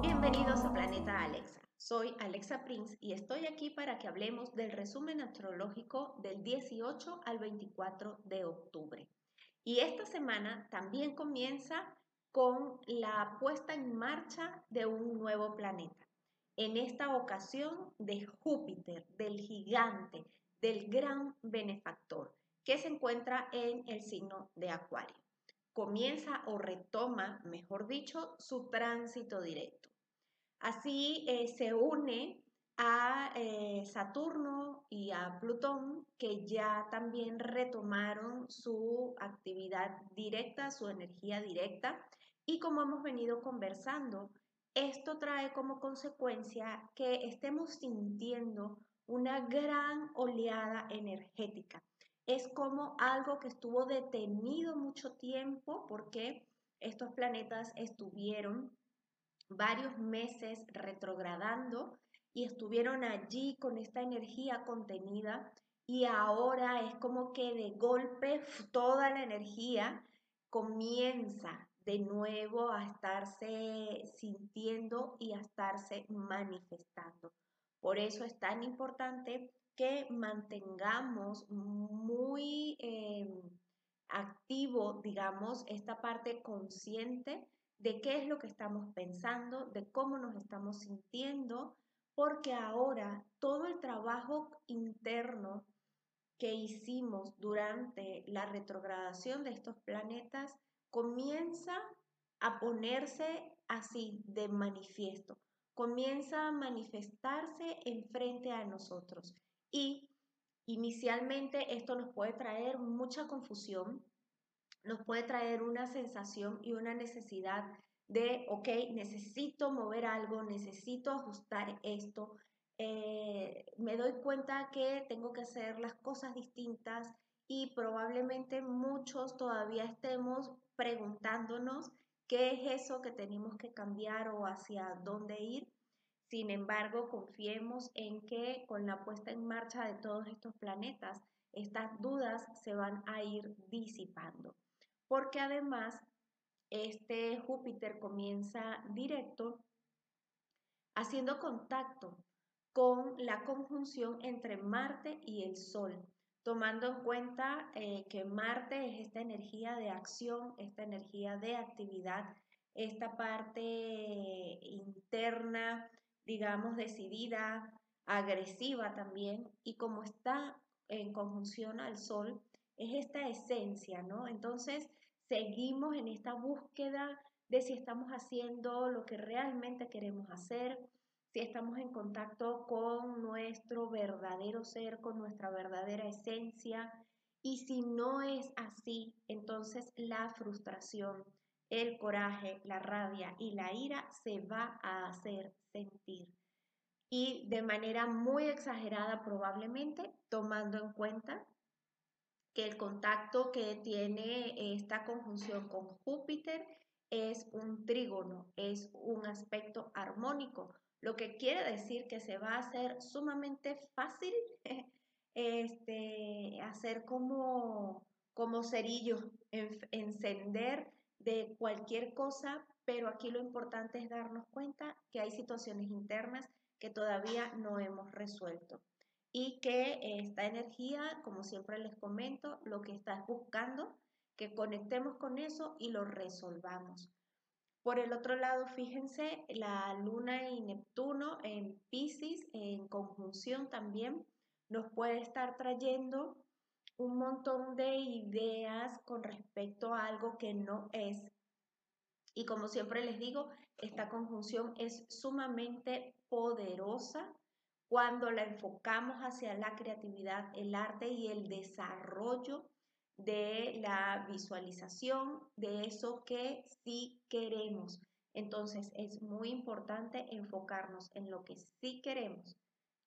Bienvenidos a Planeta Alexa. Soy Alexa Prince y estoy aquí para que hablemos del resumen astrológico del 18 al 24 de octubre. Y esta semana también comienza con la puesta en marcha de un nuevo planeta. En esta ocasión de Júpiter, del gigante, del gran benefactor, que se encuentra en el signo de Acuario. Comienza o retoma, mejor dicho, su tránsito directo. Así eh, se une a eh, Saturno y a Plutón, que ya también retomaron su actividad directa, su energía directa. Y como hemos venido conversando, esto trae como consecuencia que estemos sintiendo una gran oleada energética. Es como algo que estuvo detenido mucho tiempo porque estos planetas estuvieron varios meses retrogradando y estuvieron allí con esta energía contenida y ahora es como que de golpe toda la energía comienza de nuevo a estarse sintiendo y a estarse manifestando. Por eso es tan importante que mantengamos muy em, activo, digamos, esta parte consciente de qué es lo que estamos pensando, de cómo nos estamos sintiendo, porque ahora todo el trabajo interno que hicimos durante la retrogradación de estos planetas comienza a ponerse así de manifiesto, comienza a manifestarse enfrente a nosotros. Y inicialmente esto nos puede traer mucha confusión, nos puede traer una sensación y una necesidad de, ok, necesito mover algo, necesito ajustar esto, eh, me doy cuenta que tengo que hacer las cosas distintas y probablemente muchos todavía estemos preguntándonos qué es eso que tenemos que cambiar o hacia dónde ir. Sin embargo, confiemos en que con la puesta en marcha de todos estos planetas, estas dudas se van a ir disipando. Porque además, este Júpiter comienza directo haciendo contacto con la conjunción entre Marte y el Sol tomando en cuenta eh, que Marte es esta energía de acción, esta energía de actividad, esta parte interna, digamos, decidida, agresiva también, y como está en conjunción al Sol, es esta esencia, ¿no? Entonces, seguimos en esta búsqueda de si estamos haciendo lo que realmente queremos hacer, si estamos en contacto con nuestro verdadero ser, con nuestra verdadera esencia. Y si no es así, entonces la frustración, el coraje, la rabia y la ira se va a hacer sentir. Y de manera muy exagerada probablemente, tomando en cuenta que el contacto que tiene esta conjunción con Júpiter es un trígono, es un aspecto armónico, lo que quiere decir que se va a hacer sumamente fácil este, hacer como, como cerillo, encender de cualquier cosa, pero aquí lo importante es darnos cuenta que hay situaciones internas que todavía no hemos resuelto y que esta energía, como siempre les comento, lo que está buscando que conectemos con eso y lo resolvamos. Por el otro lado, fíjense, la Luna y Neptuno en Pisces, en conjunción también, nos puede estar trayendo un montón de ideas con respecto a algo que no es. Y como siempre les digo, esta conjunción es sumamente poderosa cuando la enfocamos hacia la creatividad, el arte y el desarrollo de la visualización de eso que sí queremos. Entonces es muy importante enfocarnos en lo que sí queremos,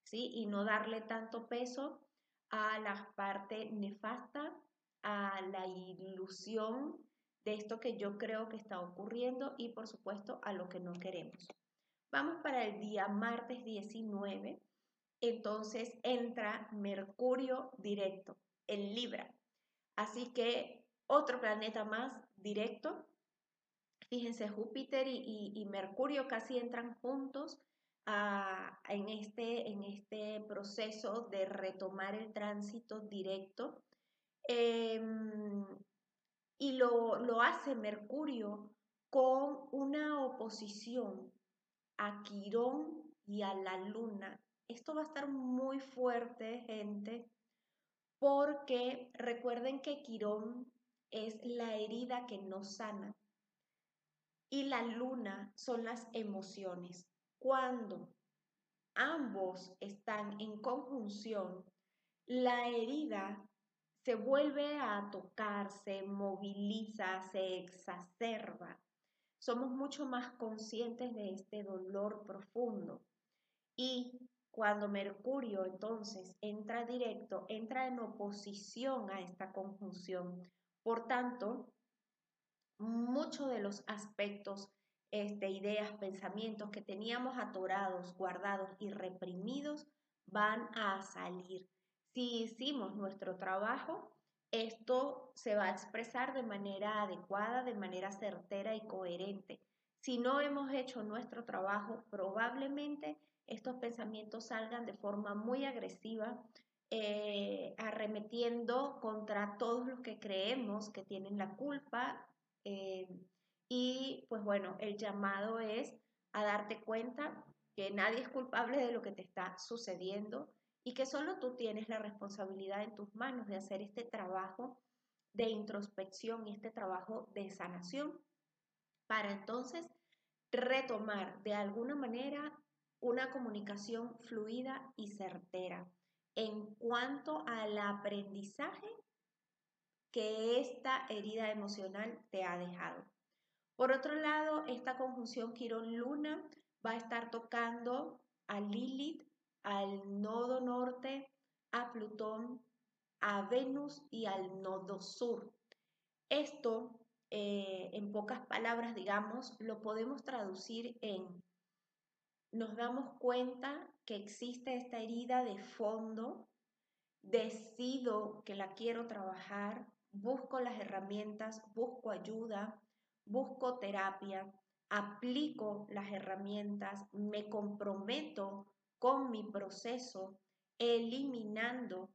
¿sí? Y no darle tanto peso a la parte nefasta, a la ilusión de esto que yo creo que está ocurriendo y por supuesto a lo que no queremos. Vamos para el día martes 19. Entonces entra Mercurio directo en Libra. Así que otro planeta más directo. Fíjense, Júpiter y, Mercurio casi entran juntos en, este, en este proceso de retomar el tránsito directo. Em, y lo, lo hace Mercurio con una oposición a Quirón y a la Luna. Esto va a estar muy fuerte, gente, porque recuerden que Quirón es la herida que no sana y la luna son las emociones. Cuando ambos están en conjunción, la herida se vuelve a tocar, se moviliza, se exacerba. Somos mucho más conscientes de este dolor profundo. Y cuando Mercurio entonces entra directo, entra en oposición a esta conjunción. Por tanto, muchos de los aspectos, este, ideas, pensamientos que teníamos atorados, guardados y reprimidos van a salir. Si hicimos nuestro trabajo, esto se va a expresar de manera adecuada, de manera certera y coherente. Si no hemos hecho nuestro trabajo, probablemente estos pensamientos salgan de forma muy agresiva, eh, arremetiendo contra todos los que creemos que tienen la culpa. Eh, y pues bueno, el llamado es a darte cuenta que nadie es culpable de lo que te está sucediendo y que solo tú tienes la responsabilidad en tus manos de hacer este trabajo de introspección y este trabajo de sanación para entonces retomar de alguna manera una comunicación fluida y certera en cuanto al aprendizaje que esta herida emocional te ha dejado. Por otro lado, esta conjunción Quirón-Luna va a estar tocando a Lilith, al nodo norte, a Plutón, a Venus y al nodo sur. Esto, eh, en pocas palabras, digamos, lo podemos traducir en nos damos cuenta que existe esta herida de fondo, decido que la quiero trabajar, busco las herramientas, busco ayuda, busco terapia, aplico las herramientas, me comprometo con mi proceso, eliminando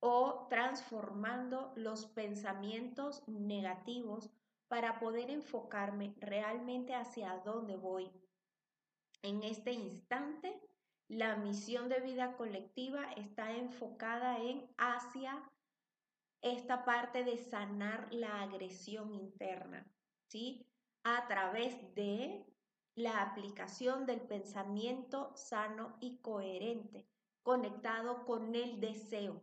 o transformando los pensamientos negativos para poder enfocarme realmente hacia dónde voy, en este instante, la misión de vida colectiva está enfocada en hacia esta parte de sanar la agresión interna, ¿sí? A través de la aplicación del pensamiento sano y coherente, conectado con el deseo,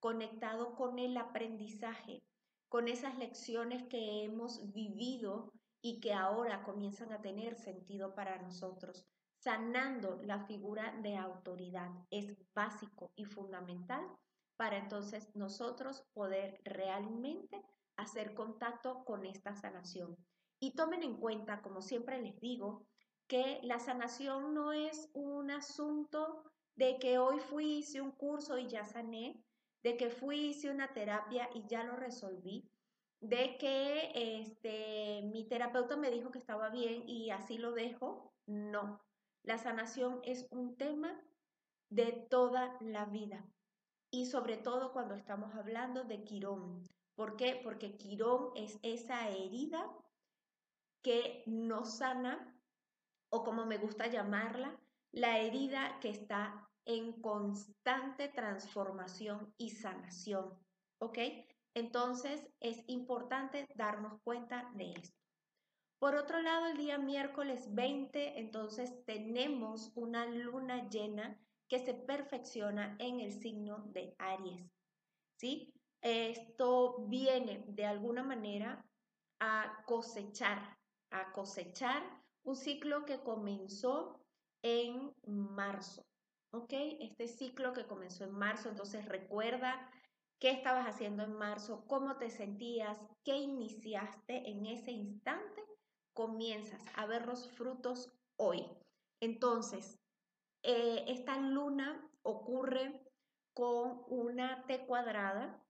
conectado con el aprendizaje, con esas lecciones que hemos vivido y que ahora comienzan a tener sentido para nosotros sanando la figura de autoridad. Es básico y fundamental para entonces nosotros poder realmente hacer contacto con esta sanación. Y tomen en cuenta, como siempre les digo, que la sanación no es un asunto de que hoy fui, hice un curso y ya sané, de que fui, hice una terapia y ya lo resolví, de que este, mi terapeuta me dijo que estaba bien y así lo dejo. No, la sanación es un tema de toda la vida y sobre todo cuando estamos hablando de Quirón. ¿Por qué? Porque Quirón es esa herida que no sana o como me gusta llamarla, la herida que está en constante transformación y sanación. ¿Ok? Entonces es importante darnos cuenta de esto. Por otro lado, el día miércoles 20, entonces tenemos una luna llena que se perfecciona en el signo de Aries. ¿Sí? Esto viene de alguna manera a cosechar, a cosechar un ciclo que comenzó en marzo. ¿Ok? Este ciclo que comenzó en marzo, entonces recuerda qué estabas haciendo en marzo, cómo te sentías, qué iniciaste en ese instante comienzas a ver los frutos hoy. Entonces, eh, esta luna ocurre con una T cuadrada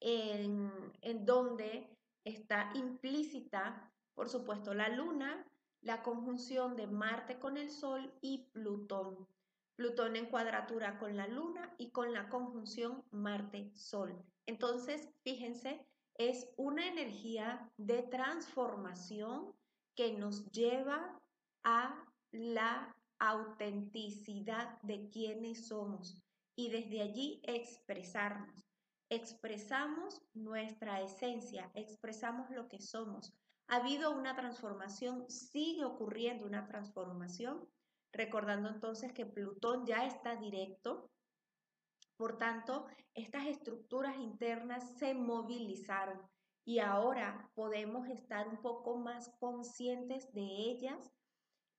en, en donde está implícita, por supuesto, la luna, la conjunción de Marte con el Sol y Plutón. Plutón en cuadratura con la luna y con la conjunción Marte-Sol. Entonces, fíjense, es una energía de transformación que nos lleva a la autenticidad de quienes somos y desde allí expresarnos. Expresamos nuestra esencia, expresamos lo que somos. Ha habido una transformación, sigue ocurriendo una transformación, recordando entonces que Plutón ya está directo, por tanto, estas estructuras internas se movilizaron y ahora podemos estar un poco más conscientes de ellas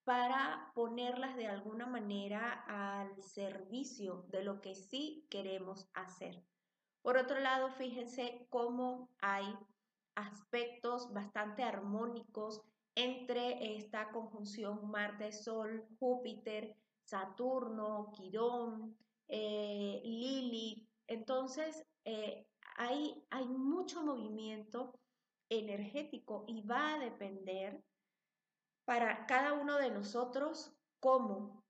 para ponerlas de alguna manera al servicio de lo que sí queremos hacer. Por otro lado, fíjense cómo hay aspectos bastante armónicos entre esta conjunción Marte-Sol, Júpiter, Saturno, Quirón, eh, Lili. Entonces, eh, hay, hay mucho movimiento energético y va a depender para cada uno de nosotros cómo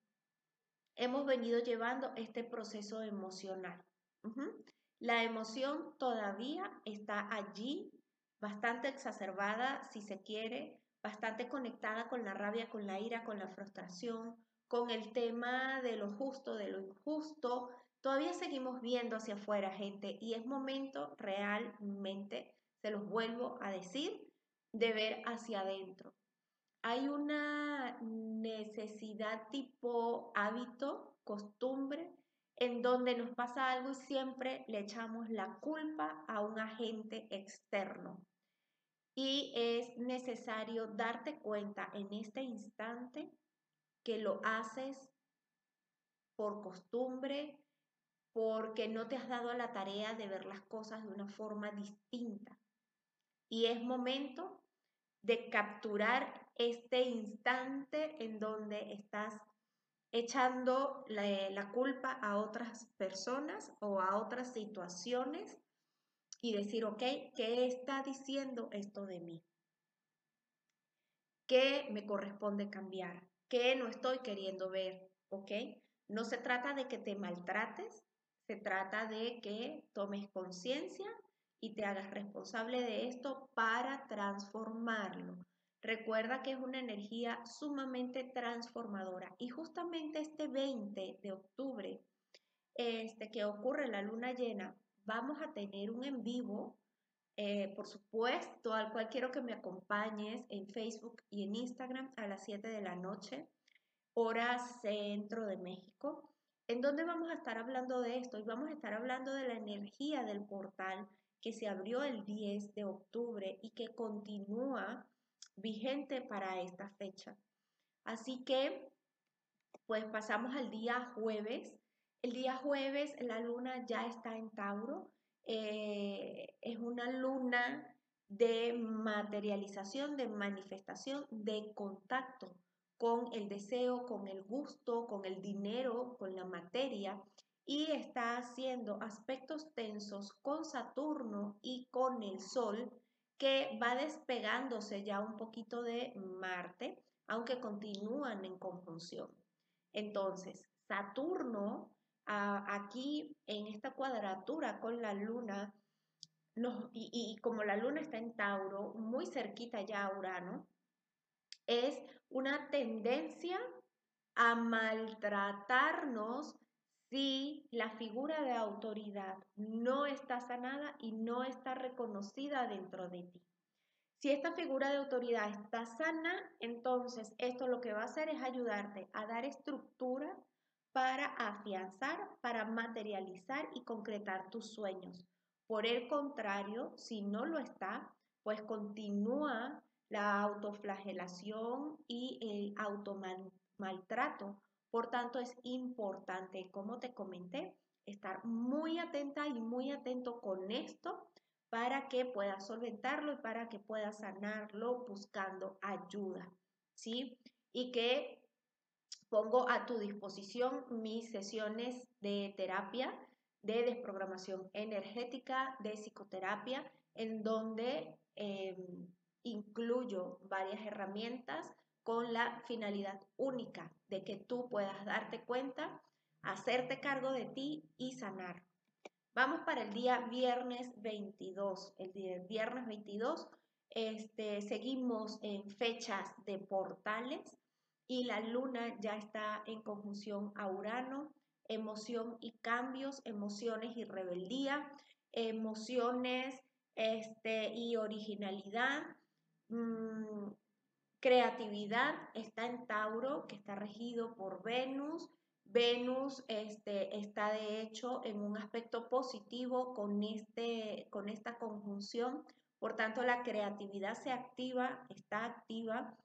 hemos venido llevando este proceso emocional. La emoción todavía está allí, bastante exacerbada, si se quiere, bastante conectada con la rabia, con la ira, con la frustración, con el tema de lo justo, de lo injusto. Todavía seguimos viendo hacia afuera, gente, y es momento realmente, se los vuelvo a decir, de ver hacia adentro. Hay una necesidad tipo hábito, costumbre, en donde nos pasa algo y siempre le echamos la culpa a un agente externo y es necesario darte cuenta en este instante que lo haces por costumbre, porque no te has dado la tarea de ver las cosas de una forma distinta. Y es momento de capturar este instante en donde estás echando la, la, culpa a otras personas o a otras situaciones y decir, ok, ¿qué está diciendo esto de mí? ¿Qué me corresponde cambiar? ¿Qué no estoy queriendo ver? ¿Ok? No se trata de que te maltrates, se trata de que tomes conciencia y te hagas responsable de esto para transformarlo. Recuerda que es una energía sumamente transformadora y justamente este 20 de octubre, este que ocurre la luna llena, vamos a tener un en vivo, eh, por supuesto, al cual quiero que me acompañes en Facebook y en Instagram a las 7 de la noche, hora centro de México, en donde vamos a estar hablando de esto y vamos a estar hablando de la energía del portal que se abrió el 10 de octubre y que continúa vigente para esta fecha. Así que, pues pasamos al día jueves el día jueves la luna ya está en Tauro. Eh, es una luna de materialización, de manifestación, de contacto con el deseo, con el gusto, con el dinero, con la materia y está haciendo aspectos tensos con Saturno y con el Sol que va despegándose ya un poquito de Marte, aunque continúan en conjunción. Entonces, Saturno aquí en esta cuadratura con la luna, y, como la luna está en Tauro, muy cerquita ya a Urano, es una tendencia a maltratarnos si la figura de autoridad no está sanada y no está reconocida dentro de ti. Si esta figura de autoridad está sana, entonces esto lo que va a hacer es ayudarte a dar estructura para afianzar, para materializar y concretar tus sueños. Por el contrario, si no lo está, pues continúa la autoflagelación y el automaltrato. Por tanto, es importante, como te comenté, estar muy atenta y muy atento con esto para que puedas solventarlo y para que puedas sanarlo buscando ayuda, ¿sí? Y que pongo a tu disposición mis sesiones de terapia de desprogramación energética, de psicoterapia, en donde em, incluyo varias herramientas con la finalidad única de que tú puedas darte cuenta, hacerte cargo de ti y sanar. Vamos para el día viernes 22. El día viernes 22 este, seguimos en fechas de portales y la luna ya está en conjunción a Urano, emoción y cambios, emociones y rebeldía, emociones este, y originalidad, mm, creatividad está en Tauro, que está regido por Venus. Venus este, está de hecho en un aspecto positivo con, este, con esta conjunción, por tanto la creatividad se activa, está activa.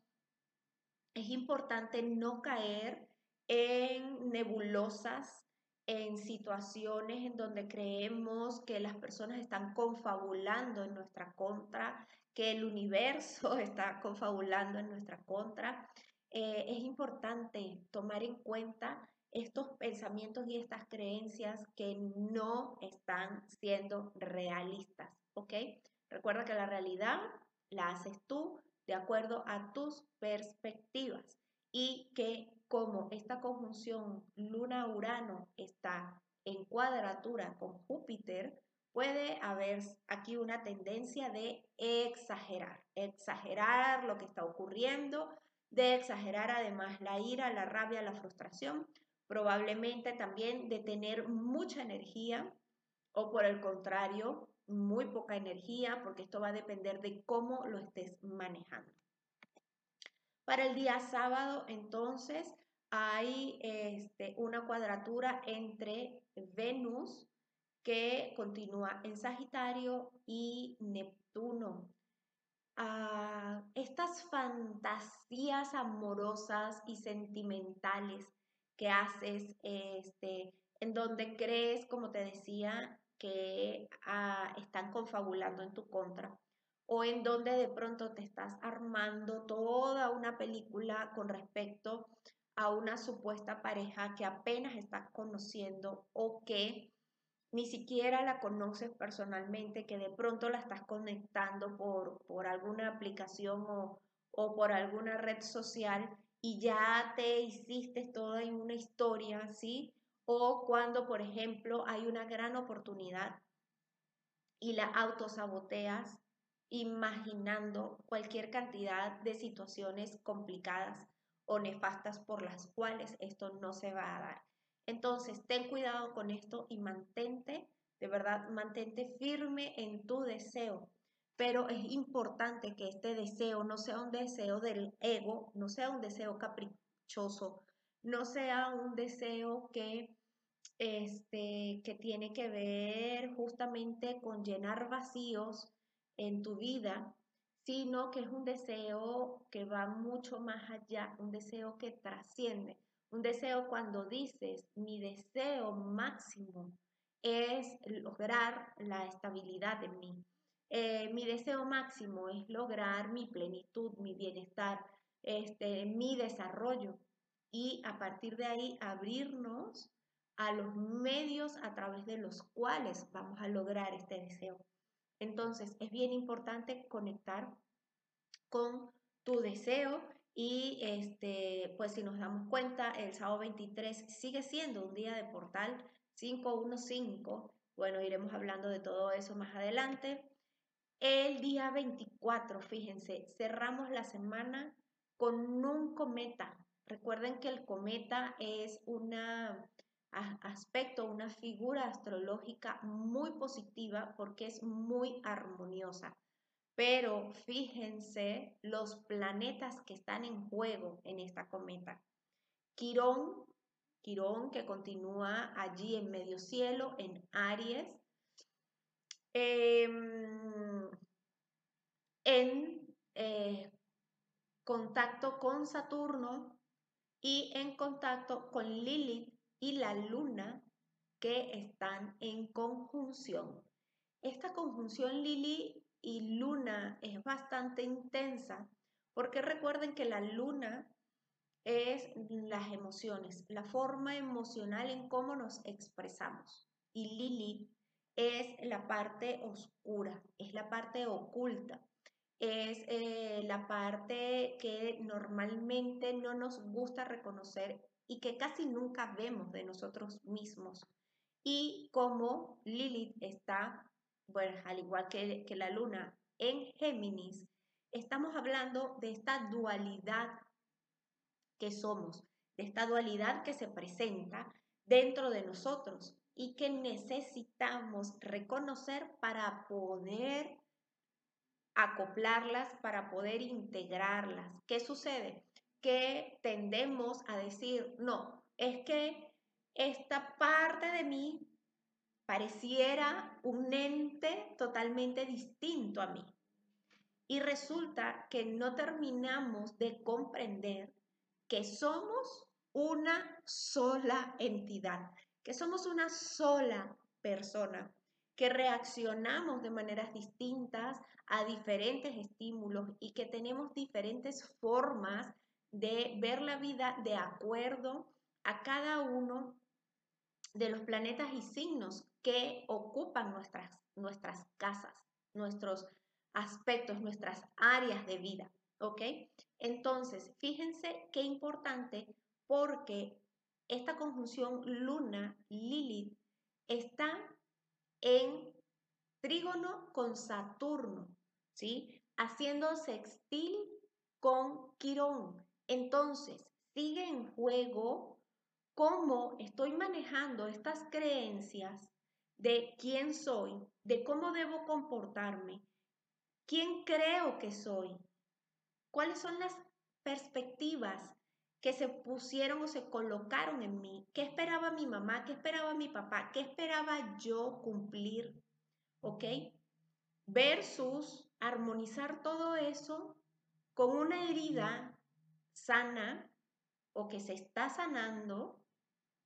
Es importante no caer en nebulosas, en situaciones en donde creemos que las personas están confabulando en nuestra contra, que el universo está confabulando en nuestra contra. Eh, es importante tomar en cuenta estos pensamientos y estas creencias que no están siendo realistas, ¿ok? Recuerda que la realidad la haces tú de acuerdo a tus perspectivas y que como esta conjunción Luna-Urano está en cuadratura con Júpiter, puede haber aquí una tendencia de exagerar, exagerar lo que está ocurriendo, de exagerar además la ira, la rabia, la frustración, probablemente también de tener mucha energía o por el contrario, muy poca energía, porque esto va a depender de cómo lo estés manejando. Para el día sábado, entonces, hay este, una cuadratura entre Venus, que continúa en Sagitario, y Neptuno. Ah, estas fantasías amorosas y sentimentales que haces, este, en donde crees, como te decía, que ah, están confabulando en tu contra o en donde de pronto te estás armando toda una película con respecto a una supuesta pareja que apenas estás conociendo o que ni siquiera la conoces personalmente, que de pronto la estás conectando por, por alguna aplicación o, o por alguna red social y ya te hiciste toda una historia, ¿sí? O cuando, por ejemplo, hay una gran oportunidad y la autosaboteas imaginando cualquier cantidad de situaciones complicadas o nefastas por las cuales esto no se va a dar. Entonces, ten cuidado con esto y mantente, de verdad, mantente firme en tu deseo. Pero es importante que este deseo no sea un deseo del ego, no sea un deseo caprichoso, no sea un deseo que, este, que tiene que ver justamente con llenar vacíos en tu vida, sino que es un deseo que va mucho más allá, un deseo que trasciende, un deseo cuando dices, mi deseo máximo es lograr la estabilidad de mí. Eh, mi deseo máximo es lograr mi plenitud, mi bienestar, este, mi desarrollo y a partir de ahí abrirnos a los medios a través de los cuales vamos a lograr este deseo. Entonces, es bien importante conectar con tu deseo y este, pues si nos damos cuenta, el sábado 23 sigue siendo un día de portal 515. Bueno, iremos hablando de todo eso más adelante. El día 24, fíjense, cerramos la semana con un cometa. Recuerden que el cometa es un aspecto, una figura astrológica muy positiva porque es muy armoniosa. Pero fíjense los planetas que están en juego en esta cometa. Quirón, Quirón que continúa allí en medio cielo, en Aries. Em, en eh, contacto con Saturno y en contacto con Lilith y la Luna que están en conjunción. Esta conjunción Lilith y luna es bastante intensa porque recuerden que la luna es las emociones, la forma emocional en cómo nos expresamos. y Lilith es la parte oscura, es la parte oculta, es eh, la parte que normalmente no nos gusta reconocer y que casi nunca vemos de nosotros mismos. Y como Lilith está, bueno, al igual que, que la luna en Géminis, estamos hablando de esta dualidad que somos, de esta dualidad que se presenta dentro de nosotros y que necesitamos reconocer para poder acoplarlas, para poder integrarlas. ¿Qué sucede? Que tendemos a decir, no, es que esta parte de mí pareciera un ente totalmente distinto a mí. Y resulta que no terminamos de comprender que somos una sola entidad, que somos una sola persona, que reaccionamos de maneras distintas a diferentes estímulos y que tenemos diferentes formas de ver la vida de acuerdo a cada uno de los planetas y signos que ocupan nuestras, nuestras casas, nuestros aspectos, nuestras áreas de vida. ¿Ok? Entonces, fíjense qué importante porque esta conjunción Luna-Lilith está en trígono con Saturno, ¿sí? Haciendo sextil con Quirón. Entonces, sigue en juego cómo estoy manejando estas creencias de quién soy, de cómo debo comportarme, quién creo que soy, cuáles son las perspectivas que se pusieron o se colocaron en mí. ¿Qué esperaba mi mamá? ¿Qué esperaba mi papá? ¿Qué esperaba yo cumplir? ¿Ok? Versus armonizar todo eso con una herida sana o que se está sanando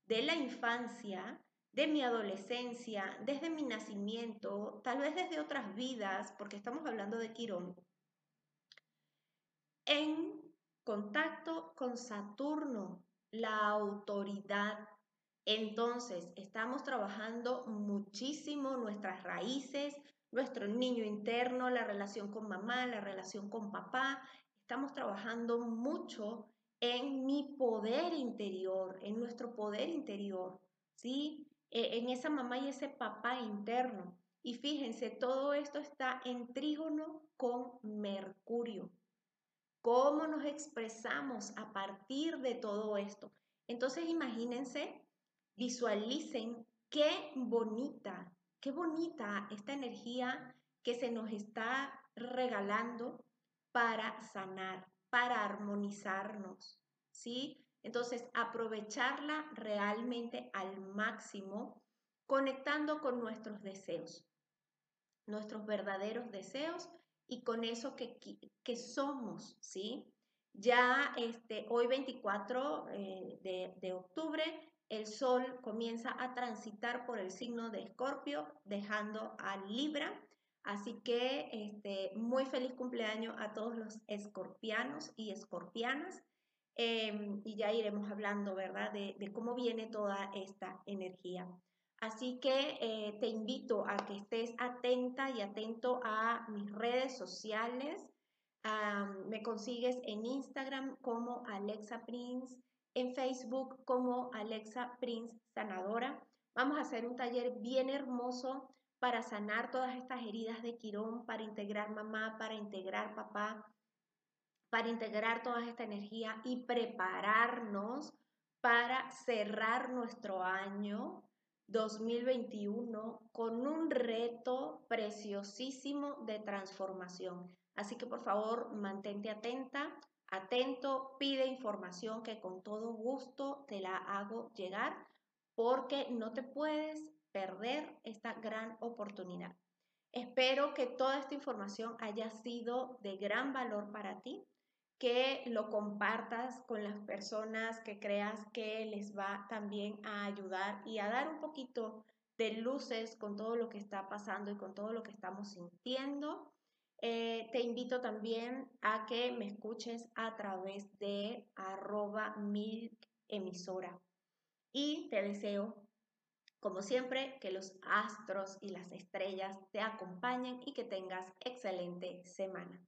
de la infancia, de mi adolescencia, desde mi nacimiento, tal vez desde otras vidas, porque estamos hablando de Quirón, en Contacto con Saturno, la autoridad. Entonces, estamos trabajando muchísimo nuestras raíces, nuestro niño interno, la relación con mamá, la relación con papá. Estamos trabajando mucho en mi poder interior, en nuestro poder interior, ¿sí? E, en esa mamá y ese papá interno. Y fíjense, todo esto está en trígono con Mercurio cómo nos expresamos a partir de todo esto. Entonces imagínense, visualicen qué bonita, qué bonita esta energía que se nos está regalando para sanar, para armonizarnos, ¿sí? Entonces, aprovecharla realmente al máximo, conectando con nuestros deseos, nuestros verdaderos deseos y con eso que, que somos, ¿sí? Ya este, hoy 24 eh, de, de, octubre, el Sol comienza a transitar por el signo de Escorpio, dejando a Libra. Así que este, muy feliz cumpleaños a todos los escorpianos y escorpianas. Em, y ya iremos hablando, ¿verdad?, de, de cómo viene toda esta energía. Así que eh, te invito a que estés atenta y atento a mis redes sociales. me consigues en Instagram como Alexa Prince, en Facebook como Alexa Prince Sanadora. Vamos a hacer un taller bien hermoso para sanar todas estas heridas de Quirón, para integrar mamá, para integrar papá, para integrar toda esta energía y prepararnos para cerrar nuestro año 2021 con un reto preciosísimo de transformación. Así que por favor, mantente atenta, atento, pide información que con todo gusto te la hago llegar porque no te puedes perder esta gran oportunidad. Espero que toda esta información haya sido de gran valor para ti que lo compartas con las personas que creas que les va también a ayudar y a dar un poquito de luces con todo lo que está pasando y con todo lo que estamos sintiendo. Eh, te invito también a que me escuches a través de arroba mil emisora y te deseo Como siempre, que los astros y las estrellas te acompañen y que tengas excelente semana.